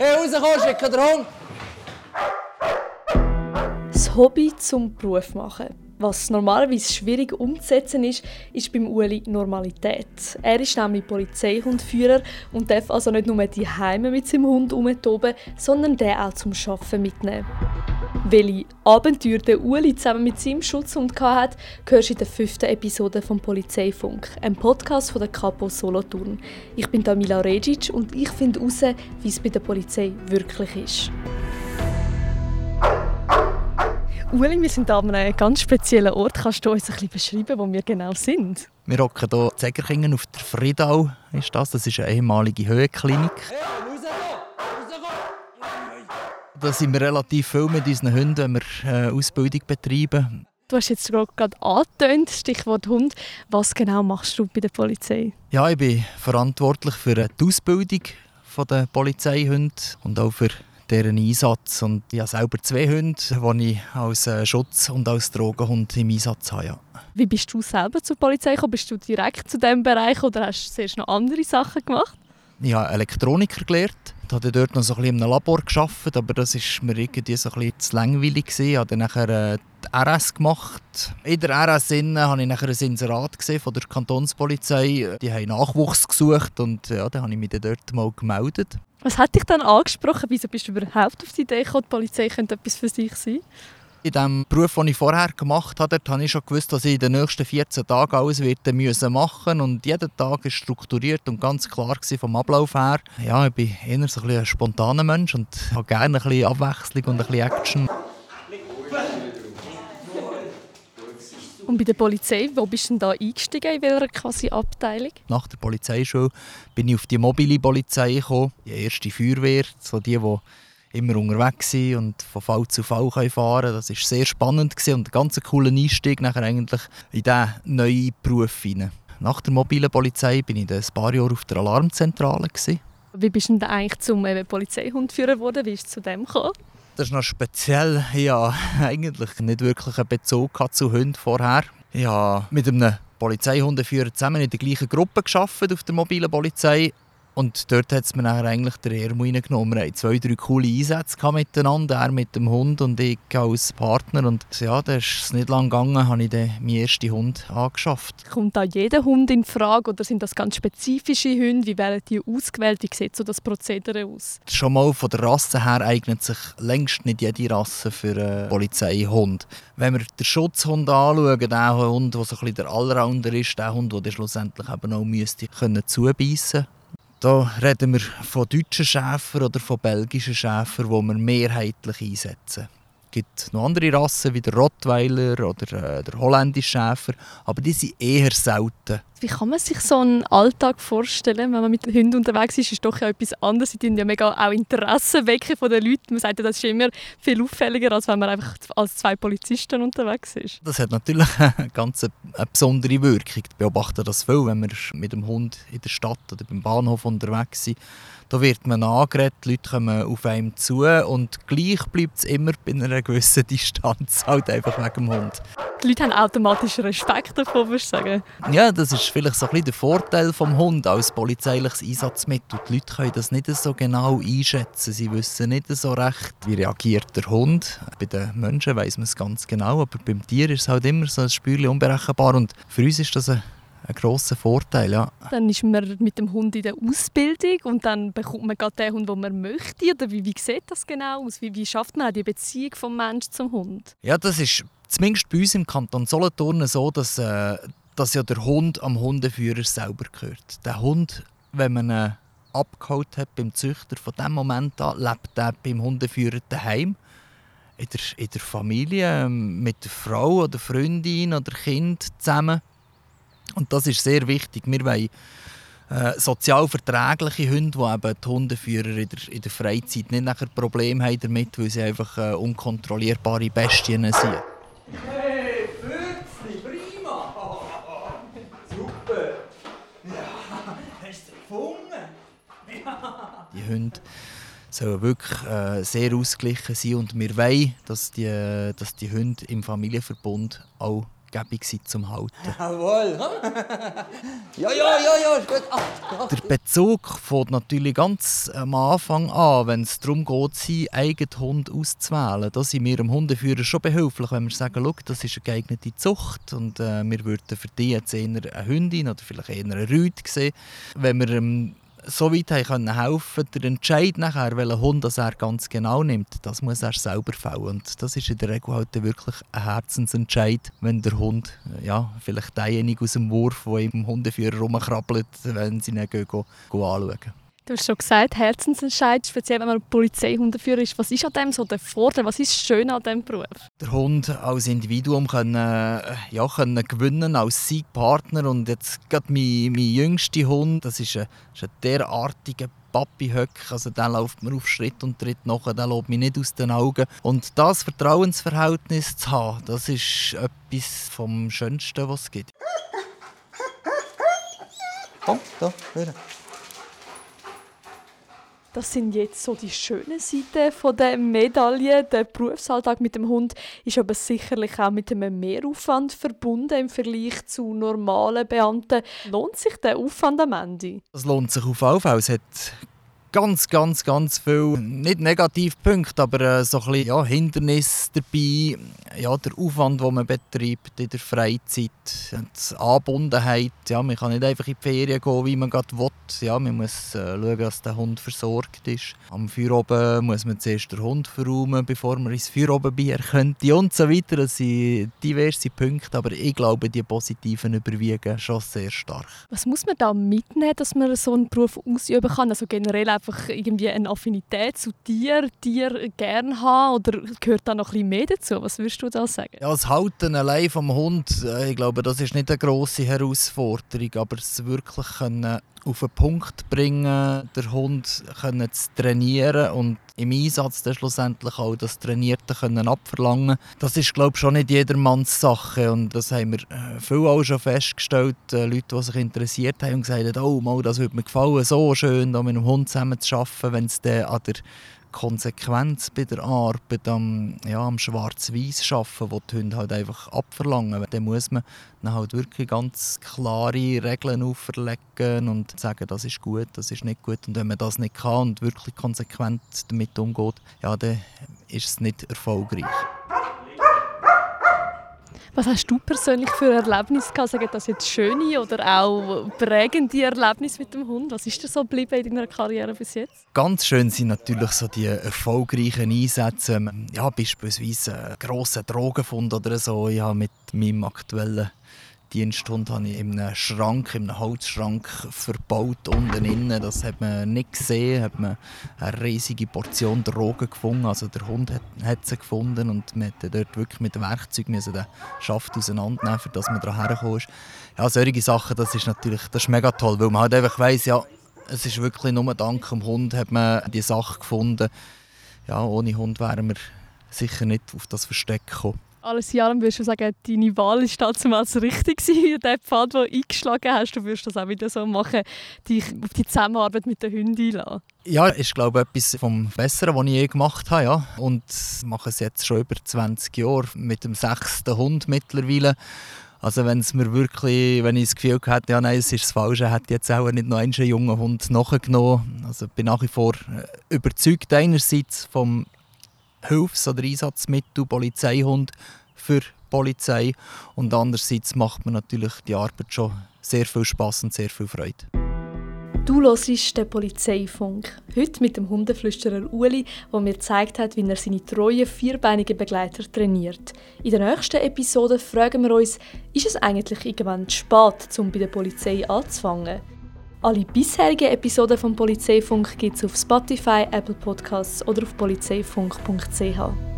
Hey, rauskommen, schicken den Hund! Das Hobby zum Beruf machen. Was normalerweise schwierig umzusetzen ist, ist beim Uli Normalität. Er ist nämlich Polizeihundführer und darf also nicht nur die Heime mit seinem Hund umtoben, sondern den auch zum Arbeiten mitnehmen. Welche Abenteuer der Uli zusammen mit seinem Schutzhund hatte, hörst du in der fünften Episode vom Polizeifunk, einem Podcast von der Capo Solothurn. Ich bin Tamila Regic und ich finde heraus, wie es bei der Polizei wirklich ist. Uli, wir sind an einem ganz speziellen Ort. Kannst du uns ein bisschen beschreiben, wo wir genau sind? Wir hocken hier in Zegerkingen auf der Friedau. Ist das. das ist eine ehemalige Höhenklinik. Da sind wir relativ viel mit unseren Hunden, wenn wir äh, Ausbildung betreiben. Du hast jetzt gerade angetönt, Stichwort Hund. Was genau machst du bei der Polizei? Ja, ich bin verantwortlich für die Ausbildung der Polizeihunden und auch für deren Einsatz. Und ich habe selber zwei Hunde, die ich als äh, Schutz- und als Drogenhund im Einsatz habe. Ja. Wie bist du selber zur Polizei gekommen? Bist du direkt zu diesem Bereich oder hast du zuerst noch andere Sachen gemacht? Ich habe Elektroniker gelernt. Ich habe dort noch so ein bisschen einem Labor gearbeitet, aber das war mir irgendwie so ein bisschen zu langweilig. Ich habe dann nachher äh, die RS gemacht. In der RS habe ich nachher ein Inserat gesehen von der Kantonspolizei. Die haben Nachwuchs gesucht und ja, dann habe ich mich dort mal gemeldet. Was hat dich dann angesprochen? Wieso bist du überhaupt auf die Idee gekommen, die Polizei könnte etwas für sich sein? In dem Beruf, den ich vorher gemacht habe, habe ich schon gewusst, dass ich in den nächsten 14 Tagen alles machen müssen und jeder Tag ist strukturiert und ganz klar vom Ablauf her. Ja, ich bin eher so ein, ein spontaner Mensch und habe gerne ein bisschen Abwechslung und ein bisschen Action. Und bei der Polizei, wo bist du denn da eingestiegen, in welcher quasi Abteilung? Nach der Polizeischule bin ich auf die mobile Polizei gekommen, die erste Feuerwehr, so die, die immer unterwegs sind und von Fall zu Fall fahren können. Das war sehr spannend und ein ganz cooler Einstieg nachher eigentlich in diesen neuen Beruf hinein. Nach der mobilen Polizei bin ich ein paar Jahre auf der Alarmzentrale. Wie bist du denn eigentlich zum Polizeihundführer geworden? Wie ist es zu dem gekommen? Das ist noch speziell. Hatte eigentlich nicht wirklich einen Bezug zu Hunden vorher. Habe mit einem Polizeihundeführer zusammen in der gleichen Gruppe geschafft auf der mobilen Polizei und dort hat es mir nachher eigentlich der Ermo reingenommen. Wir hatten zwei, drei coole Einsätze miteinander, er mit dem Hund und ich als Partner. Und ja, da ist es nicht lange gegangen, habe ich dann meinen ersten Hund angeschafft. Kommt da jeder Hund in Frage oder sind das ganz spezifische Hunde? Wie werden die ausgewählt? Wie sieht so das Prozedere aus? Schon mal von der Rasse her eignet sich längst nicht jede Rasse für einen Polizeihund. Wenn wir den Schutzhund anschauen, der Hund, der so ein bisschen der Allrounder ist, der Hund, der schlussendlich eben auch müsste können zubeissen da reden wir von deutschen Schäfern oder von belgischen Schäfern, die wir mehrheitlich einsetzen. Es gibt noch andere Rassen wie der Rottweiler oder äh, der holländische Schäfer, aber die sind eher selten. Wie kann man sich so einen Alltag vorstellen, wenn man mit Hunden unterwegs ist? Ist doch ja etwas anderes. Sie ja mega auch Interesse wecken von den Leuten. Man sagt ja, das ist immer viel auffälliger, als wenn man einfach als zwei Polizisten unterwegs ist. Das hat natürlich eine ganz eine besondere Wirkung. Ich beobachte das viel, wenn wir mit dem Hund in der Stadt oder beim Bahnhof unterwegs sind. Da wird man angeredet, die Leute kommen auf einem zu und gleich bleibt es immer bei einer gewissen Distanz, halt einfach wegen dem Hund. Die Leute haben automatisch Respekt davor, würdest du sagen? Ja, das ist vielleicht so ein bisschen der Vorteil vom Hund als polizeiliches Einsatzmittel. Die Leute können das nicht so genau einschätzen. Sie wissen nicht so recht, wie reagiert der Hund. Bei den Menschen weiß man es ganz genau, aber beim Tier ist es halt immer so ein Spürchen unberechenbar. Und für uns ist das ein ein grosser Vorteil, ja. Dann ist man mit dem Hund in der Ausbildung und dann bekommt man gerade den Hund, den man möchte. Oder wie, wie sieht das genau aus? Wie, wie schafft man die Beziehung vom Mensch zum Hund? Ja, das ist zumindest bei uns im Kanton Solothurn so, dass, äh, dass ja der Hund am Hundeführer selber gehört. Der Hund, wenn man ihn abgeholt hat beim Züchter, von dem Moment an lebt er beim Hundeführer daheim. In der, in der Familie, ähm, mit der Frau oder Freundin oder Kind zusammen. Und das ist sehr wichtig. Wir wollen äh, sozial verträgliche Hunde, die eben die Hundeführer in der, in der Freizeit nicht nachher Probleme haben damit, weil sie einfach äh, unkontrollierbare Bestien sind. Hey, Fürzli, prima! Super! Ja, hast du gefunden? Ja. Die Hunde sollen wirklich äh, sehr ausgeglichen sein und wir wollen, dass die, dass die Hunde im Familienverbund auch sind zum Halten. Jawohl. ja, ja, ja, ja, ist gut. Ah, ja. Der Bezug fängt natürlich ganz am Anfang an, wenn es darum geht, seinen eigenen Hund auszuwählen. Da sind wir dem Hundeführer schon behilflich, wenn wir sagen, Schau, das ist eine geeignete Zucht und äh, wir würden für die jetzt eher eine Hündin oder vielleicht eher eine Rüde sehen. Wenn wir ähm, so weit haben helfen der Entscheid nachher, welchen Hund das er ganz genau nimmt, das muss er selber fällen. Und das ist in der Regel halt wirklich ein Herzensentscheid, wenn der Hund, ja, vielleicht derjenige aus dem Wurf, der im Hundeführer rumkrabbelt, wenn sie ihn anschauen. Du hast schon gesagt, Herzensentscheid, speziell wenn man Polizeihundeführer ist. Was ist an dem so der Vorteil? Was ist schön an diesem Beruf? Der Hund als Individuum können, äh, ja, können gewinnen als Siegpartner. Und jetzt gerade mein, mein jüngster Hund, das ist ein, ist ein derartiger Papi-Höck. Also der läuft mir auf Schritt und Tritt nach, der lässt mich nicht aus den Augen. Und das Vertrauensverhältnis zu haben, das ist etwas vom Schönsten, was es gibt. Komm, da, hören. Das sind jetzt so die schönen Seiten von der Medaille. Der Berufsalltag mit dem Hund ist aber sicherlich auch mit einem Mehraufwand verbunden im Vergleich zu normalen Beamten. Lohnt sich der Aufwand am Ende? Es lohnt sich auf jeden Fall. Es hat ganz, ganz, ganz viele, nicht Negativpunkte, aber äh, so ein bisschen, ja, Hindernisse dabei. Ja, der Aufwand, den man betreibt in der Freizeit, die Anbundenheit. Ja, man kann nicht einfach in die Ferien gehen, wie man gerade will. Ja, man muss äh, schauen, dass der Hund versorgt ist. Am Feueroben muss man zuerst den Hund verräumen, bevor man ins Feuerobenbier könnte und so weiter. Das sind diverse Punkte, aber ich glaube, die positiven überwiegen schon sehr stark. Was muss man da mitnehmen, dass man so einen Beruf ausüben kann? Also generell einfach irgendwie eine Affinität zu Tieren, Tier gerne haben oder gehört da noch ein bisschen mehr dazu? Was würdest du da sagen? Ja, das Halten allein vom Hund, äh, ich glaube, das ist nicht eine grosse Herausforderung, aber es wirklich können auf den Punkt bringen, der Hund können zu trainieren und im Einsatz dann schlussendlich auch das Trainierte können abverlangen. Das ist glaube ich schon nicht jedermanns Sache und das haben wir äh, viel auch schon festgestellt. Äh, Leute, die sich interessiert haben und gesagt haben, oh, mal, das würde mir gefallen, so schön, da mit einem Hund zusammen zu arbeiten, wenn es dann an der Konsequenz bei der Arbeit am, ja, am Schwarz-Weiß arbeiten, wo die Hunde halt einfach abverlangen. Dann muss man dann halt wirklich ganz klare Regeln auferlegen und sagen, das ist gut, das ist nicht gut. Und wenn man das nicht kann und wirklich konsequent damit umgeht, ja, dann ist es nicht erfolgreich. Was hast du persönlich für Erlebnisse gehabt? Sagen das jetzt schöne oder auch prägende Erlebnisse mit dem Hund? Was ist dir so geblieben in deiner Karriere bis jetzt? Ganz schön sind natürlich so die erfolgreichen Einsätze. Ja, beispielsweise einen grossen Drogenfund oder so. Ich habe mit meinem aktuellen Diensthund habe ich in einem Schrank, in einem Holzschrank verbaut unten innen. Das hat man nicht gesehen, hat man eine riesige Portion Drogen gefunden. Also der Hund hat, hat sie gefunden und man musste dort wirklich mit Werkzeug müssen den Schaft auseinandernehmen, für man da herkommt. Ja, solche Sachen, das ist natürlich das ist mega toll, weil man halt einfach weiss, ja, es ist wirklich nur dank dem Hund hat man die Sache gefunden. Ja, ohne Hund wären wir sicher nicht auf das Versteck gekommen. Alles in allem würdest du sagen, deine Wahl war damals richtig gewesen, der Pfad, den du eingeschlagen hast. Du würdest das auch wieder so machen, dich auf die Zusammenarbeit mit den Hunden einlassen. Ja, ist glaube ich etwas vom Besseren, was ich je gemacht habe. Ja. Und mache es jetzt schon über 20 Jahre mit dem sechsten Hund mittlerweile. Also wenn es mir wirklich, wenn ich das Gefühl hatte, ja nein, es ist das Falsche, hätte ich jetzt auch nicht noch einen jungen Hund nachgenommen. Also bin nach wie vor äh, überzeugt einerseits vom Hilfs- oder Einsatzmittel Polizeihund für Polizei und andererseits macht mir natürlich die Arbeit schon sehr viel Spaß und sehr viel Freude. Du hörst den Polizeifunk. Heute mit dem Hundeflüsterer Uli, der mir gezeigt hat, wie er seine treuen, vierbeinigen Begleiter trainiert. In der nächsten Episode fragen wir uns, ist es eigentlich irgendwann zu spät, um bei der Polizei anzufangen? Alle bisherigen Episoden vom Polizeifunk gibt es auf Spotify, Apple Podcasts oder auf polizeifunk.ch.